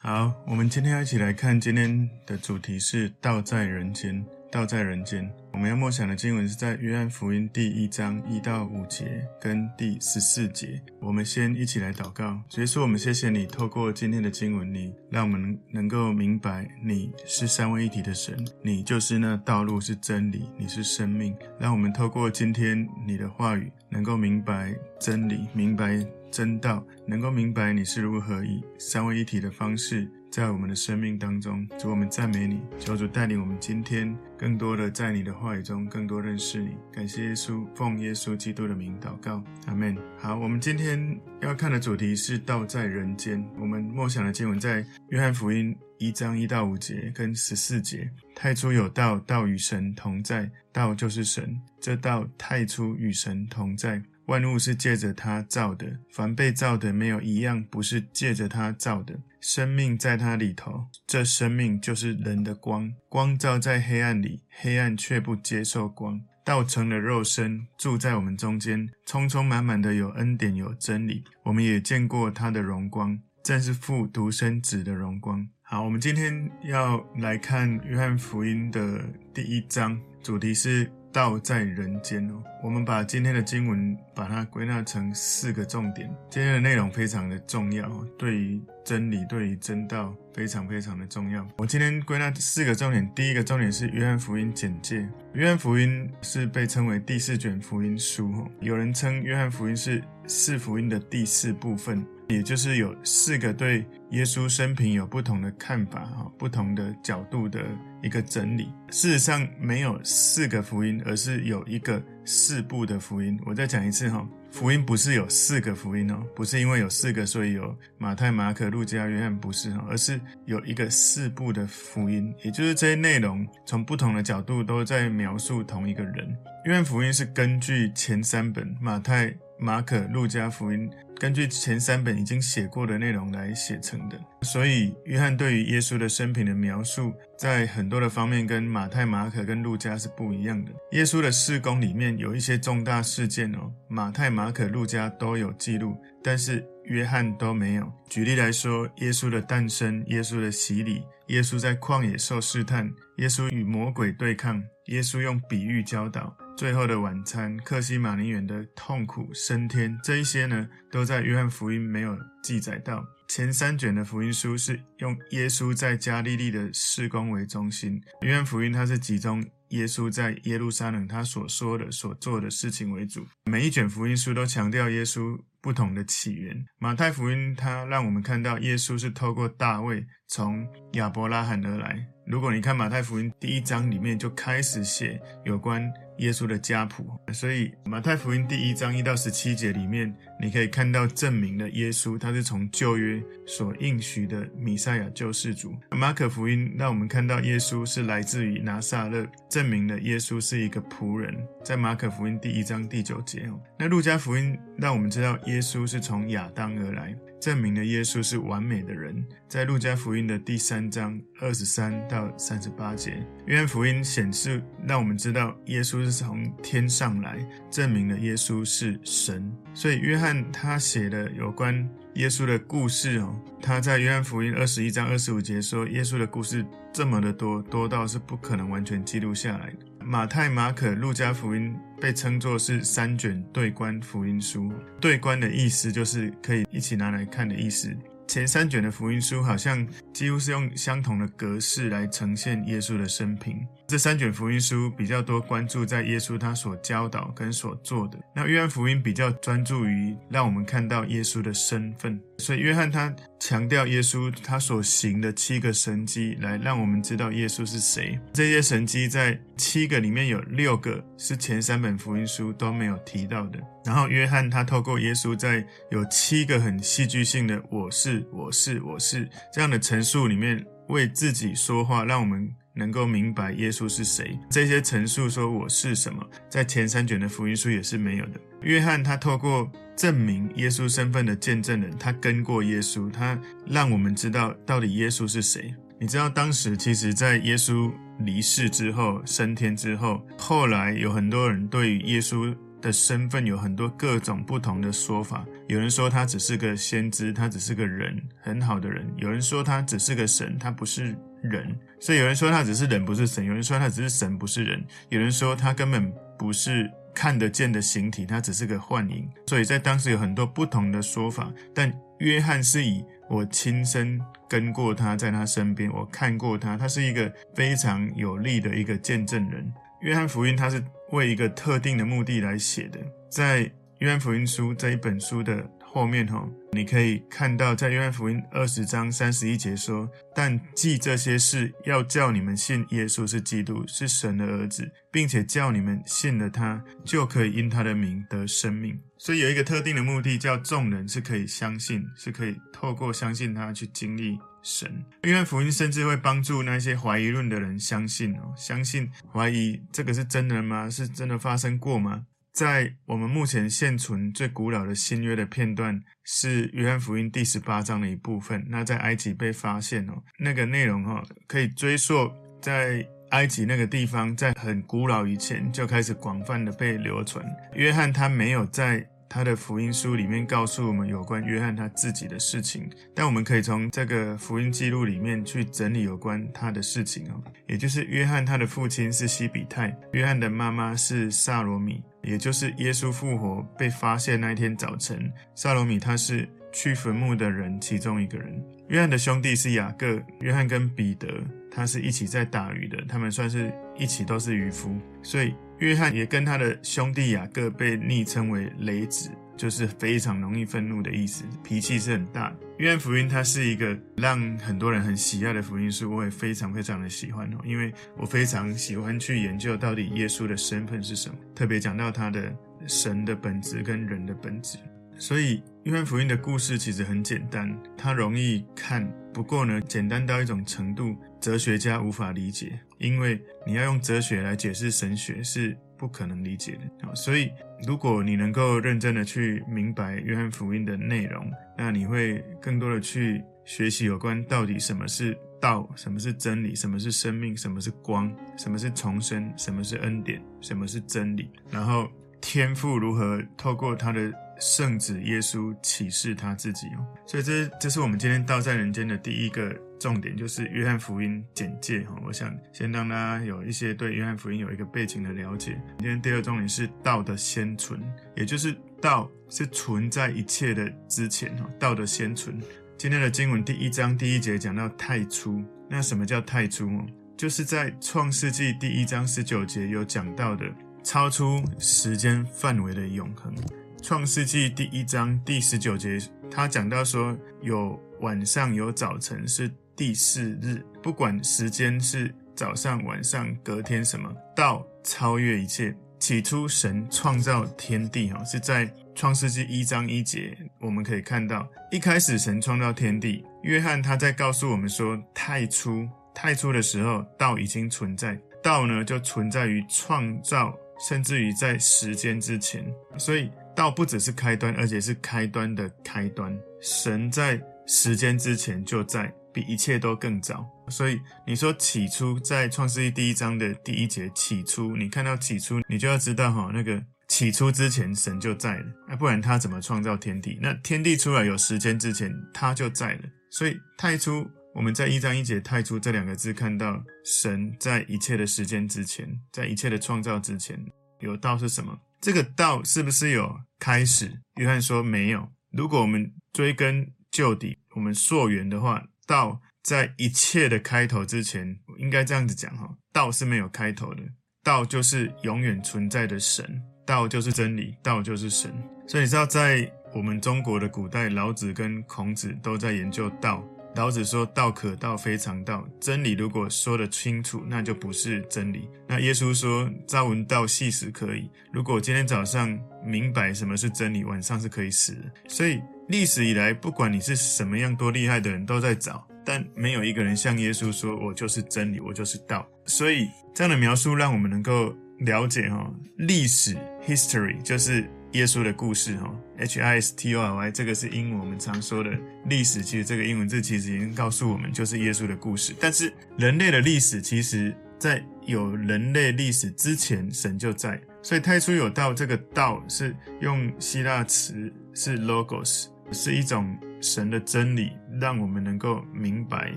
好，我们今天要一起来看今天的主题是道在人间。道在人间，我们要默想的经文是在约翰福音第一章一到五节跟第十四节。我们先一起来祷告，所以说我们谢谢你，透过今天的经文，你让我们能够明白你是三位一体的神，你就是那道路是真理，你是生命。让我们透过今天你的话语，能够明白真理，明白真道，能够明白你是如何以三位一体的方式。在我们的生命当中，主，我们赞美你，求主带领我们今天更多的在你的话语中更多认识你。感谢耶稣，奉耶稣基督的名祷告，阿门。好，我们今天要看的主题是道在人间。我们默想的经文在约翰福音一章一到五节跟十四节。太初有道，道与神同在，道就是神。这道太初与神同在。万物是借着他造的，凡被造的没有一样不是借着他造的。生命在他里头，这生命就是人的光。光照在黑暗里，黑暗却不接受光。道成了肉身，住在我们中间，充充满满的有恩典有真理。我们也见过他的荣光，正是父独生子的荣光。好，我们今天要来看约翰福音的第一章，主题是。道在人间哦，我们把今天的经文把它归纳成四个重点。今天的内容非常的重要，对于真理、对于真道非常非常的重要。我今天归纳四个重点，第一个重点是约翰福音简介。约翰福音是被称为第四卷福音书，有人称约翰福音是四福音的第四部分。也就是有四个对耶稣生平有不同的看法，哈，不同的角度的一个整理。事实上，没有四个福音，而是有一个四部的福音。我再讲一次，哈，福音不是有四个福音哦，不是因为有四个，所以有马太、马可、路加、约翰，不是哈，而是有一个四部的福音，也就是这些内容从不同的角度都在描述同一个人。约翰福音是根据前三本马太、马可、路加福音。根据前三本已经写过的内容来写成的，所以约翰对于耶稣的生平的描述，在很多的方面跟马太、马可跟路加是不一样的。耶稣的事工里面有一些重大事件哦，马太、马可、路加都有记录，但是约翰都没有。举例来说，耶稣的诞生、耶稣的洗礼、耶稣在旷野受试探、耶稣与魔鬼对抗、耶稣用比喻教导。最后的晚餐，克西马尼园的痛苦升天，这一些呢，都在约翰福音没有记载到。前三卷的福音书是用耶稣在加利利的事工为中心，约翰福音它是集中耶稣在耶路撒冷他所说的、所做的事情为主。每一卷福音书都强调耶稣不同的起源。马太福音它让我们看到耶稣是透过大卫从亚伯拉罕而来。如果你看马太福音第一章里面就开始写有关。耶稣的家谱，所以马太福音第一章一到十七节里面，你可以看到证明了耶稣他是从旧约所应许的弥赛亚救世主。马可福音让我们看到耶稣是来自于拿撒勒，证明了耶稣是一个仆人，在马可福音第一章第九节。那路加福音让我们知道耶稣是从亚当而来。证明了耶稣是完美的人，在路加福音的第三章二十三到三十八节，约翰福音显示让我们知道耶稣是从天上来，证明了耶稣是神。所以约翰他写的有关耶稣的故事哦，他在约翰福音二十一章二十五节说，耶稣的故事这么的多，多到是不可能完全记录下来的。马太、马可、路加福音被称作是三卷对观福音书。对观的意思就是可以一起拿来看的意思。前三卷的福音书好像几乎是用相同的格式来呈现耶稣的生平。这三卷福音书比较多关注在耶稣他所教导跟所做的，那约翰福音比较专注于让我们看到耶稣的身份。所以约翰他强调耶稣他所行的七个神迹，来让我们知道耶稣是谁。这些神迹在七个里面有六个是前三本福音书都没有提到的。然后约翰他透过耶稣在有七个很戏剧性的“我是，我是，我是”这样的陈述里面为自己说话，让我们。能够明白耶稣是谁，这些陈述说我是什么，在前三卷的福音书也是没有的。约翰他透过证明耶稣身份的见证人，他跟过耶稣，他让我们知道到底耶稣是谁。你知道当时其实，在耶稣离世之后、升天之后，后来有很多人对于耶稣的身份有很多各种不同的说法。有人说他只是个先知，他只是个人，很好的人；有人说他只是个神，他不是人。所以有人说他只是人，不是神；有人说他只是神，不是人；有人说他根本不是看得见的形体，他只是个幻影。所以在当时有很多不同的说法，但约翰是以我亲身跟过他，在他身边，我看过他，他是一个非常有力的一个见证人。约翰福音，他是为一个特定的目的来写的。在约翰福音书这一本书的后面，哈，你可以看到，在约翰福音二十章三十一节说：“但记这些事，要叫你们信耶稣是基督，是神的儿子，并且叫你们信了他，就可以因他的名得生命。”所以有一个特定的目的，叫众人是可以相信，是可以透过相信他去经历。神，约翰福音甚至会帮助那些怀疑论的人相信哦，相信怀疑这个是真的吗？是真的发生过吗？在我们目前现存最古老的新约的片段是约翰福音第十八章的一部分。那在埃及被发现哦，那个内容哈可以追溯在埃及那个地方，在很古老以前就开始广泛的被流传。约翰他没有在。他的福音书里面告诉我们有关约翰他自己的事情，但我们可以从这个福音记录里面去整理有关他的事情哦，也就是约翰他的父亲是西比泰，约翰的妈妈是撒罗米，也就是耶稣复活被发现那一天早晨，撒罗米他是去坟墓的人其中一个人。约翰的兄弟是雅各，约翰跟彼得他是一起在打鱼的，他们算是一起都是渔夫，所以。约翰也跟他的兄弟雅各被昵称为雷子，就是非常容易愤怒的意思，脾气是很大的。约翰福音它是一个让很多人很喜爱的福音书，我也非常非常的喜欢哦，因为我非常喜欢去研究到底耶稣的身份是什么，特别讲到他的神的本质跟人的本质。所以约翰福音的故事其实很简单，它容易看，不过呢，简单到一种程度，哲学家无法理解。因为你要用哲学来解释神学是不可能理解的，所以如果你能够认真的去明白约翰福音的内容，那你会更多的去学习有关到底什么是道，什么是真理，什么是生命，什么是光，什么是重生，什么是恩典，什么是真理，然后天父如何透过他的。圣子耶稣启示他自己哦，所以这这是我们今天道在人间的第一个重点，就是约翰福音简介哈。我想先让大家有一些对约翰福音有一个背景的了解。今天第二重点是道的先存，也就是道是存在一切的之前哈，道的先存。今天的经文第一章第一节讲到太初，那什么叫太初哦？就是在创世纪第一章十九节有讲到的，超出时间范围的永恒。创世纪第一章第十九节，他讲到说，有晚上有早晨，是第四日。不管时间是早上、晚上、隔天什么，道超越一切。起初神创造天地，哈，是在创世纪一章一节，我们可以看到，一开始神创造天地。约翰他在告诉我们说，太初，太初的时候，道已经存在，道呢就存在于创造，甚至于在时间之前，所以。道不只是开端，而且是开端的开端。神在时间之前就在，比一切都更早。所以你说起初，在创世记第一章的第一节，起初，你看到起初，你就要知道哈，那个起初之前神就在了，那不然他怎么创造天地？那天地出来有时间之前，他就在了。所以太初，我们在一章一节太初这两个字看到神在一切的时间之前，在一切的创造之前，有道是什么？这个道是不是有开始？约翰说没有。如果我们追根究底，我们溯源的话，道在一切的开头之前，应该这样子讲哈，道是没有开头的，道就是永远存在的神，道就是真理，道就是神。所以你知道，在我们中国的古代，老子跟孔子都在研究道。老子说：“道可道，非常道。真理如果说得清楚，那就不是真理。”那耶稣说：“朝闻道，夕死可矣。”如果今天早上明白什么是真理，晚上是可以死的。所以历史以来，不管你是什么样多厉害的人，都在找，但没有一个人像耶稣说：“我就是真理，我就是道。”所以这样的描述，让我们能够了解哈，历史 （history） 就是。耶稣的故事，哈，H I S T O R Y，这个是英文我们常说的历史。其实这个英文字其实已经告诉我们，就是耶稣的故事。但是人类的历史，其实在有人类历史之前，神就在。所以太初有道，这个道是用希腊词是 logos，是一种神的真理，让我们能够明白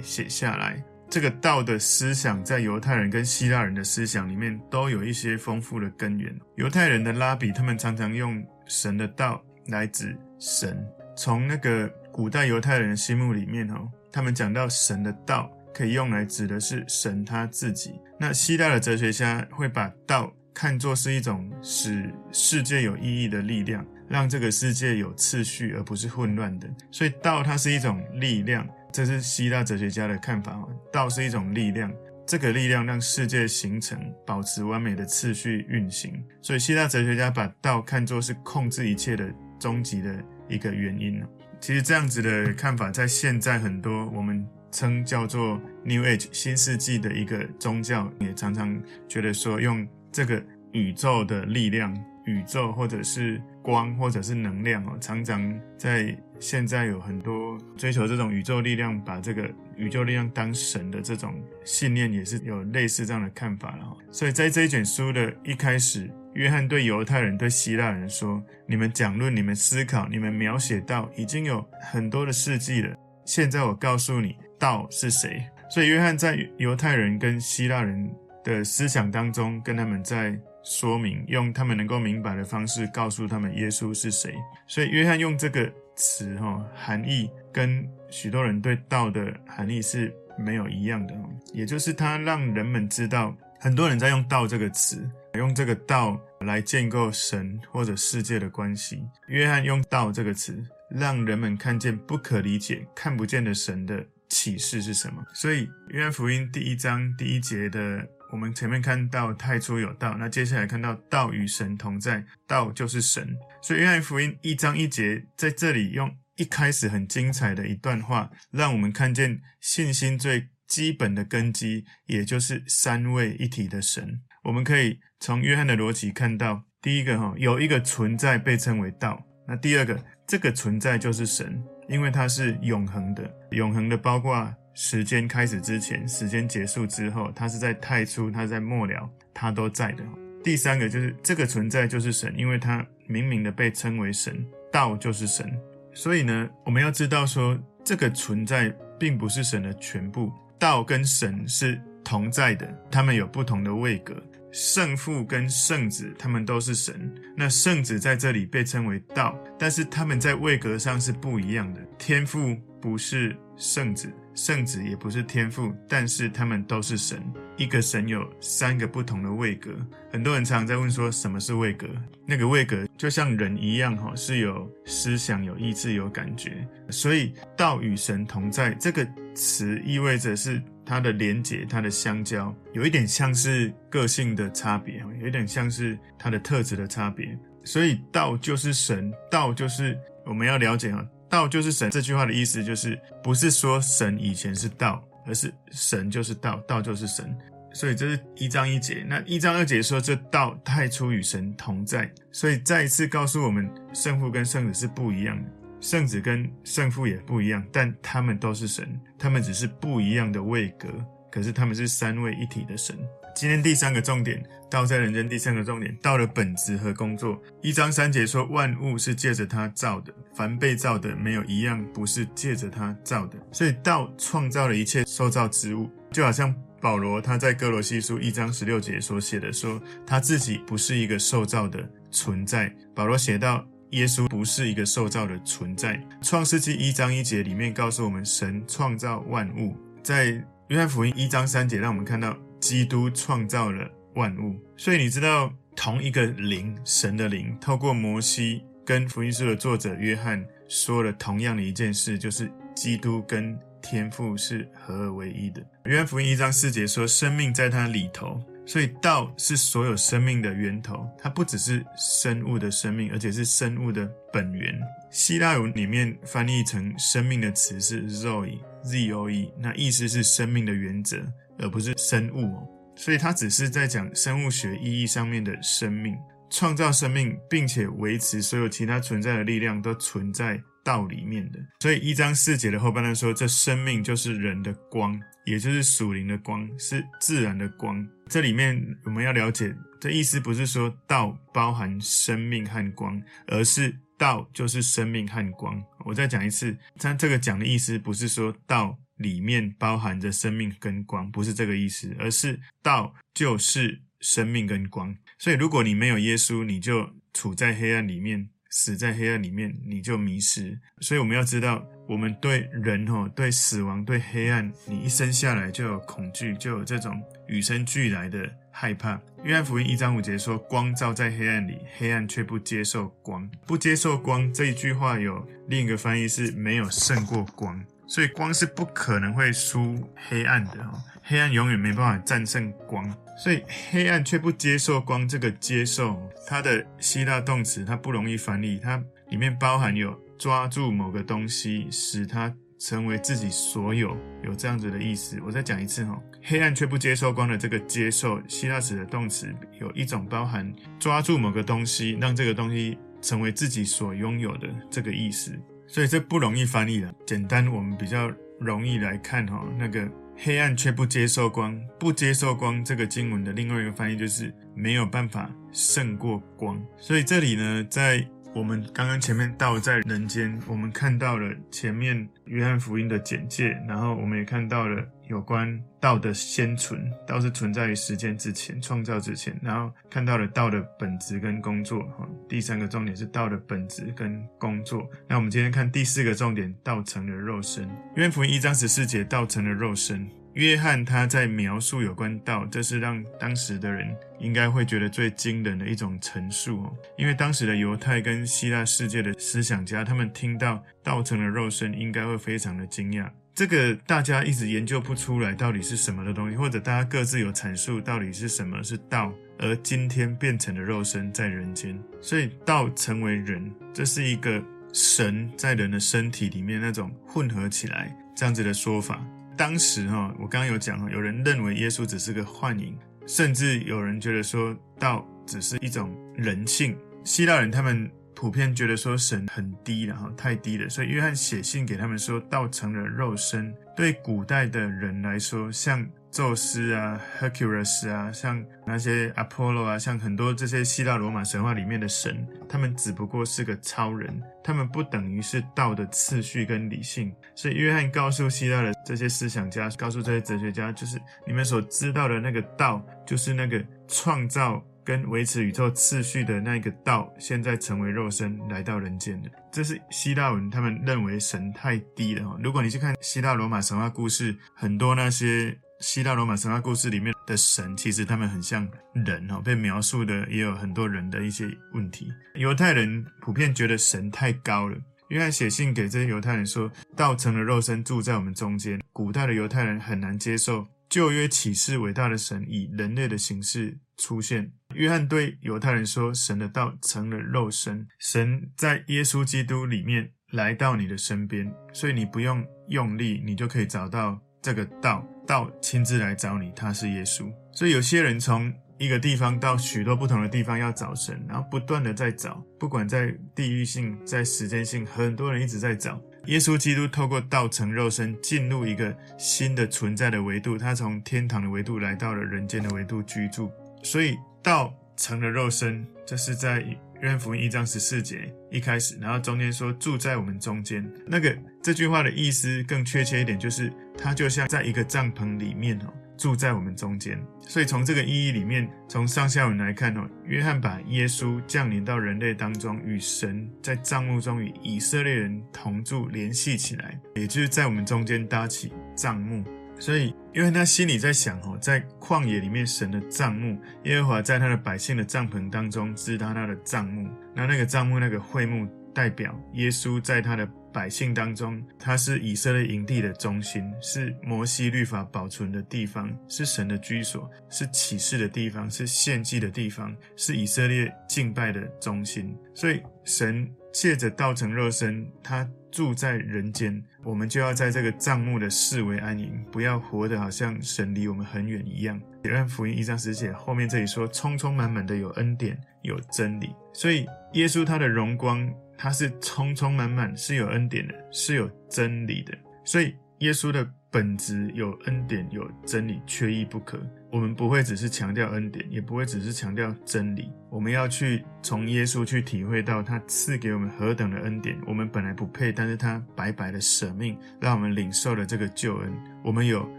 写下来。这个道的思想，在犹太人跟希腊人的思想里面都有一些丰富的根源。犹太人的拉比，他们常常用神的道来指神。从那个古代犹太人的心目里面，哦，他们讲到神的道可以用来指的是神他自己。那希腊的哲学家会把道看作是一种使世界有意义的力量，让这个世界有次序而不是混乱的。所以道它是一种力量。这是希腊哲学家的看法。道是一种力量，这个力量让世界形成、保持完美的次序运行。所以，希腊哲学家把道看作是控制一切的终极的一个原因。其实，这样子的看法在现在很多我们称叫做 New Age 新世纪的一个宗教，也常常觉得说用这个宇宙的力量。宇宙或者是光或者是能量哦，常常在现在有很多追求这种宇宙力量，把这个宇宙力量当神的这种信念，也是有类似这样的看法了。所以在这一卷书的一开始，约翰对犹太人、对希腊人说：“你们讲论、你们思考、你们描写道，已经有很多的世纪了。现在我告诉你，道是谁？”所以约翰在犹太人跟希腊人的思想当中，跟他们在。说明用他们能够明白的方式告诉他们耶稣是谁，所以约翰用这个词哈，含义跟许多人对道的含义是没有一样的，也就是他让人们知道，很多人在用道这个词，用这个道来建构神或者世界的关系。约翰用道这个词，让人们看见不可理解、看不见的神的启示是什么。所以约翰福音第一章第一节的。我们前面看到太初有道，那接下来看到道与神同在，道就是神。所以约翰福音一章一节在这里用一开始很精彩的一段话，让我们看见信心最基本的根基，也就是三位一体的神。我们可以从约翰的逻辑看到，第一个哈，有一个存在被称为道，那第二个这个存在就是神，因为它是永恒的，永恒的包括。时间开始之前，时间结束之后，他是在太初，他在末了，他都在的。第三个就是这个存在就是神，因为他明明的被称为神，道就是神。所以呢，我们要知道说，这个存在并不是神的全部，道跟神是同在的，他们有不同的位格。圣父跟圣子，他们都是神。那圣子在这里被称为道，但是他们在位格上是不一样的。天父不是圣子。圣子也不是天父，但是他们都是神。一个神有三个不同的位格。很多人常常在问说，什么是位格？那个位格就像人一样，哈，是有思想、有意志、有感觉。所以道与神同在这个词意味着是它的连结、它的相交，有一点像是个性的差别，有一点像是它的特质的差别。所以道就是神，道就是我们要了解啊。道就是神，这句话的意思就是，不是说神以前是道，而是神就是道，道就是神。所以这是一章一节。那一章二节说，这道太初与神同在，所以再一次告诉我们，圣父跟圣子是不一样的，圣子跟圣父也不一样，但他们都是神，他们只是不一样的位格，可是他们是三位一体的神。今天第三个重点，道在人间。第三个重点，道的本质和工作。一章三节说，万物是借着他造的，凡被造的，没有一样不是借着他造的。所以道创造了一切受造之物，就好像保罗他在哥罗西书一章十六节所写的说，他自己不是一个受造的存在。保罗写到，耶稣不是一个受造的存在。创世纪一章一节里面告诉我们，神创造万物。在约翰福音一章三节，让我们看到。基督创造了万物，所以你知道，同一个灵，神的灵，透过摩西跟福音书的作者约翰说了同样的一件事，就是基督跟天父是合而为一的。约翰福音一章四节说，生命在他里头，所以道是所有生命的源头，它不只是生物的生命，而且是生物的本源。希腊文里面翻译成生命的词是 Zoe，Z-O-E，那意思是生命的原则。而不是生物哦，所以它只是在讲生物学意义上面的生命，创造生命，并且维持所有其他存在的力量都存在道里面的。所以一章四节的后半段说，这生命就是人的光，也就是属灵的光，是自然的光。这里面我们要了解，这意思不是说道包含生命和光，而是道就是生命和光。我再讲一次，它这个讲的意思不是说道里面包含着生命跟光，不是这个意思，而是道就是生命跟光。所以如果你没有耶稣，你就处在黑暗里面。死在黑暗里面，你就迷失。所以我们要知道，我们对人吼、对死亡、对黑暗，你一生下来就有恐惧，就有这种与生俱来的害怕。约翰福音一章五节说：“光照在黑暗里，黑暗却不接受光。不接受光这一句话有另一个翻译是没有胜过光，所以光是不可能会输黑暗的哈。黑暗永远没办法战胜光。”所以黑暗却不接受光，这个接受它的希腊动词，它不容易翻译，它里面包含有抓住某个东西，使它成为自己所有，有这样子的意思。我再讲一次哈，黑暗却不接受光的这个接受，希腊词的动词有一种包含抓住某个东西，让这个东西成为自己所拥有的这个意思。所以这不容易翻译的，简单我们比较容易来看哈，那个。黑暗却不接受光，不接受光这个经文的另外一个翻译就是没有办法胜过光。所以这里呢，在我们刚刚前面道在人间，我们看到了前面约翰福音的简介，然后我们也看到了有关道的先存，道是存在于时间之前，创造之前，然后看到了道的本质跟工作。哈，第三个重点是道的本质跟工作。那我们今天看第四个重点，道成了肉身。约翰福音一章十四节，道成了肉身。约翰他在描述有关道，这是让当时的人应该会觉得最惊人的一种陈述哦。因为当时的犹太跟希腊世界的思想家，他们听到道成了肉身，应该会非常的惊讶。这个大家一直研究不出来到底是什么的东西，或者大家各自有阐述到底是什么是道，而今天变成的肉身在人间，所以道成为人，这是一个神在人的身体里面那种混合起来这样子的说法。当时哈，我刚刚有讲哈，有人认为耶稣只是个幻影，甚至有人觉得说道只是一种人性。希腊人他们普遍觉得说神很低了哈，太低了，所以约翰写信给他们说道成了肉身。对古代的人来说，像。宙斯啊，Hercules 啊，像那些 Apollo 啊，像很多这些希腊罗马神话里面的神，他们只不过是个超人，他们不等于是道的次序跟理性。所以约翰告诉希腊的这些思想家，告诉这些哲学家，就是你们所知道的那个道，就是那个创造跟维持宇宙次序的那个道，现在成为肉身来到人间的。这是希腊文他们认为神太低了哈。如果你去看希腊罗马神话故事，很多那些。希腊罗马神话故事里面的神，其实他们很像人哈，被描述的也有很多人的一些问题。犹太人普遍觉得神太高了。约翰写信给这些犹太人说，道成了肉身住在我们中间。古代的犹太人很难接受旧约启示伟大的神以人类的形式出现。约翰对犹太人说，神的道成了肉身，神在耶稣基督里面来到你的身边，所以你不用用力，你就可以找到。这个道，道亲自来找你，他是耶稣。所以有些人从一个地方到许多不同的地方要找神，然后不断的在找，不管在地域性、在时间性，很多人一直在找。耶稣基督透过道成肉身，进入一个新的存在的维度，他从天堂的维度来到了人间的维度居住。所以道成了肉身，这是在。约翰福音一章十四节一开始，然后中间说住在我们中间。那个这句话的意思更确切一点，就是他就像在一个帐篷里面哦，住在我们中间。所以从这个意义里面，从上下文来看哦，约翰把耶稣降临到人类当中，与神在帐幕中与以色列人同住联系起来，也就是在我们中间搭起帐幕。所以，因为他心里在想哦，在旷野里面，神的帐幕，耶和华在他的百姓的帐篷当中支搭他的帐幕。那那个帐幕，那个会幕，代表耶稣在他的百姓当中，他是以色列营地的中心，是摩西律法保存的地方，是神的居所，是启示的地方，是献祭的地方，是以色列敬拜的中心。所以，神借着道成肉身，他。住在人间，我们就要在这个帐幕的四围安营，不要活得好像神离我们很远一样。约翰福音一章十节后面这里说，充充满满的有恩典有真理，所以耶稣他的荣光，他是充充满满，是有恩典的，是有真理的，所以耶稣的。本质有恩典，有真理，缺一不可。我们不会只是强调恩典，也不会只是强调真理。我们要去从耶稣去体会到他赐给我们何等的恩典。我们本来不配，但是他白白的舍命，让我们领受了这个救恩。我们有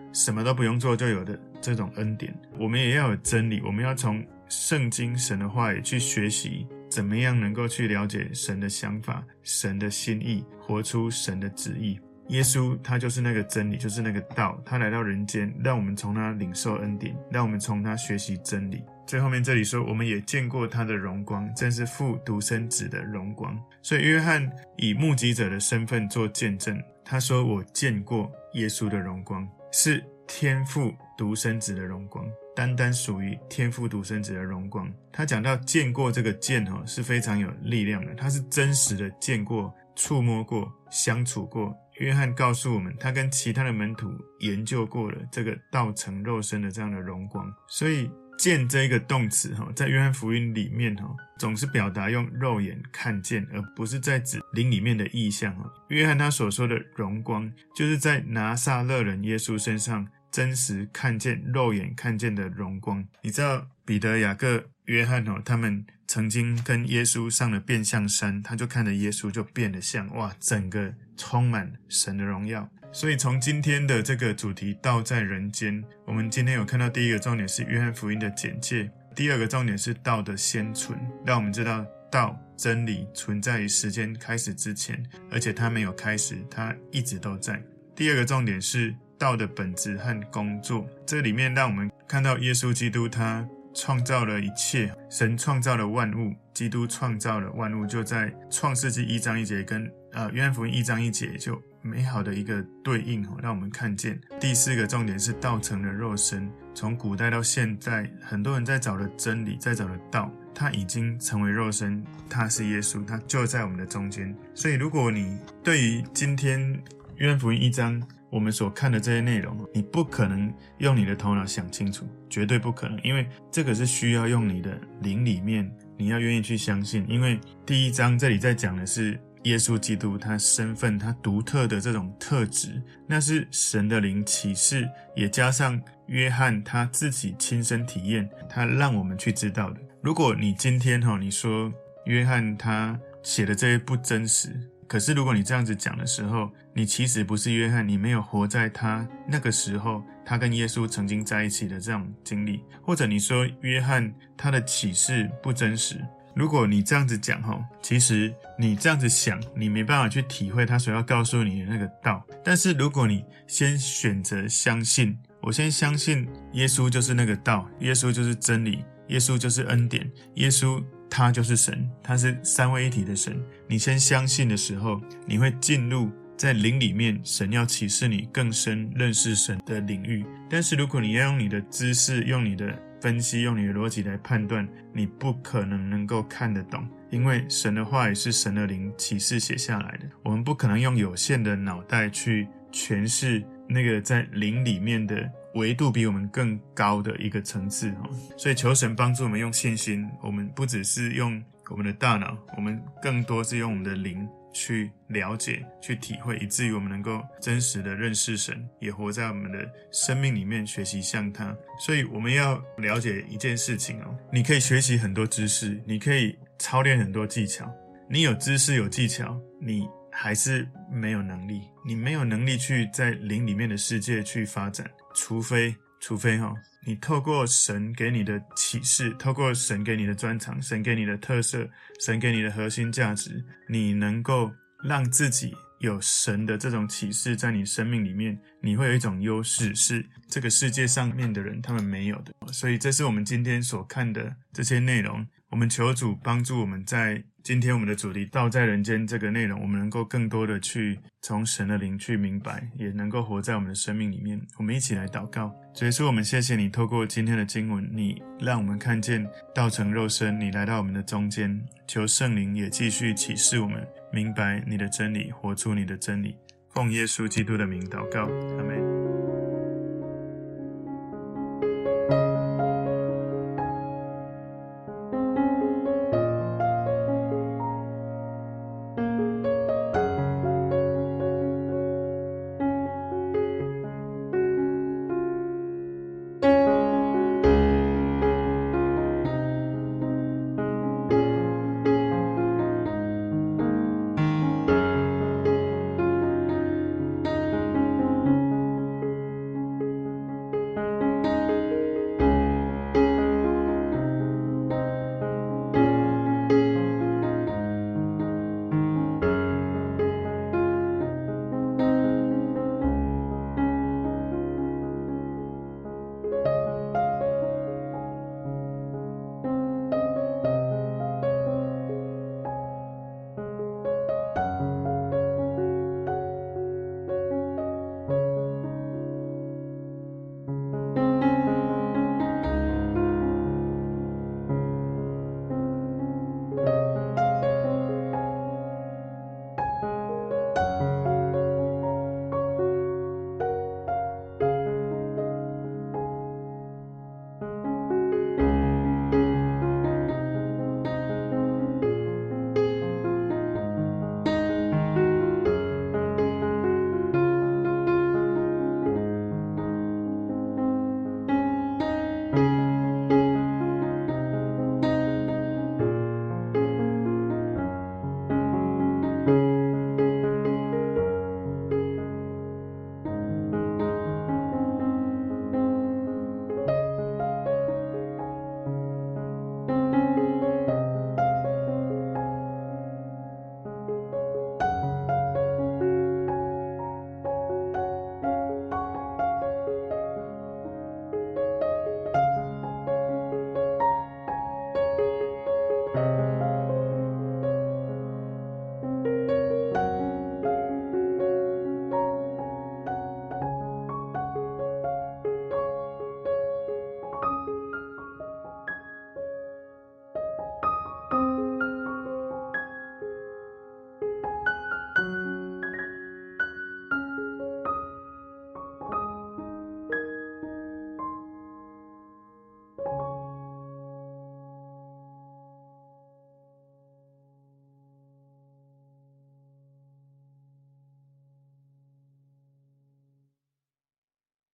什么都不用做就有的这种恩典。我们也要有真理，我们要从圣经神的话语去学习，怎么样能够去了解神的想法、神的心意，活出神的旨意。耶稣他就是那个真理，就是那个道。他来到人间，让我们从他领受恩典，让我们从他学习真理。最后面这里说，我们也见过他的荣光，正是父独生子的荣光。所以约翰以目击者的身份做见证，他说：“我见过耶稣的荣光，是天父独生子的荣光，单单属于天父独生子的荣光。”他讲到见过这个见哦，是非常有力量的，他是真实的见过、触摸过、相处过。约翰告诉我们，他跟其他的门徒研究过了这个道成肉身的这样的荣光，所以“见”这一个动词哈，在约翰福音里面哈，总是表达用肉眼看见，而不是在指灵里面的意象哈。约翰他所说的荣光，就是在拿撒勒人耶稣身上真实看见、肉眼看见的荣光。你知道彼得、雅各、约翰哦，他们。曾经跟耶稣上了变相山，他就看着耶稣就变得像哇，整个充满神的荣耀。所以从今天的这个主题“道在人间”，我们今天有看到第一个重点是约翰福音的简介，第二个重点是道的先存，让我们知道道真理存在于时间开始之前，而且它没有开始，它一直都在。第二个重点是道的本质和工作，这里面让我们看到耶稣基督他。创造了一切，神创造了万物，基督创造了万物，就在创世纪一章一节跟呃约翰福音一章一节就美好的一个对应哦，让我们看见。第四个重点是道成了肉身，从古代到现在，很多人在找的真理，在找的道，他已经成为肉身，他是耶稣，他就在我们的中间。所以，如果你对于今天约翰福音一章，我们所看的这些内容，你不可能用你的头脑想清楚，绝对不可能，因为这个是需要用你的灵里面，你要愿意去相信。因为第一章这里在讲的是耶稣基督他身份，他独特的这种特质，那是神的灵启示，也加上约翰他自己亲身体验，他让我们去知道的。如果你今天哈，你说约翰他写的这些不真实。可是，如果你这样子讲的时候，你其实不是约翰，你没有活在他那个时候，他跟耶稣曾经在一起的这种经历，或者你说约翰他的启示不真实，如果你这样子讲哈，其实你这样子想，你没办法去体会他所要告诉你的那个道。但是，如果你先选择相信，我先相信耶稣就是那个道，耶稣就是真理，耶稣就是恩典，耶稣。他就是神，他是三位一体的神。你先相信的时候，你会进入在灵里面，神要启示你更深认识神的领域。但是如果你要用你的知识、用你的分析、用你的逻辑来判断，你不可能能够看得懂，因为神的话也是神的灵启示写下来的。我们不可能用有限的脑袋去诠释那个在灵里面的。维度比我们更高的一个层次哈，所以求神帮助我们用信心，我们不只是用我们的大脑，我们更多是用我们的灵去了解、去体会，以至于我们能够真实的认识神，也活在我们的生命里面，学习像他。所以我们要了解一件事情哦，你可以学习很多知识，你可以操练很多技巧，你有知识有技巧，你还是没有能力，你没有能力去在灵里面的世界去发展。除非，除非哈，你透过神给你的启示，透过神给你的专长，神给你的特色，神给你的核心价值，你能够让自己有神的这种启示在你生命里面，你会有一种优势，是这个世界上面的人他们没有的。所以，这是我们今天所看的这些内容。我们求主帮助我们在。今天我们的主题“道在人间”这个内容，我们能够更多的去从神的灵去明白，也能够活在我们的生命里面。我们一起来祷告，主耶稣，我们谢谢你透过今天的经文，你让我们看见道成肉身，你来到我们的中间。求圣灵也继续启示我们，明白你的真理，活出你的真理。奉耶稣基督的名祷告，阿门。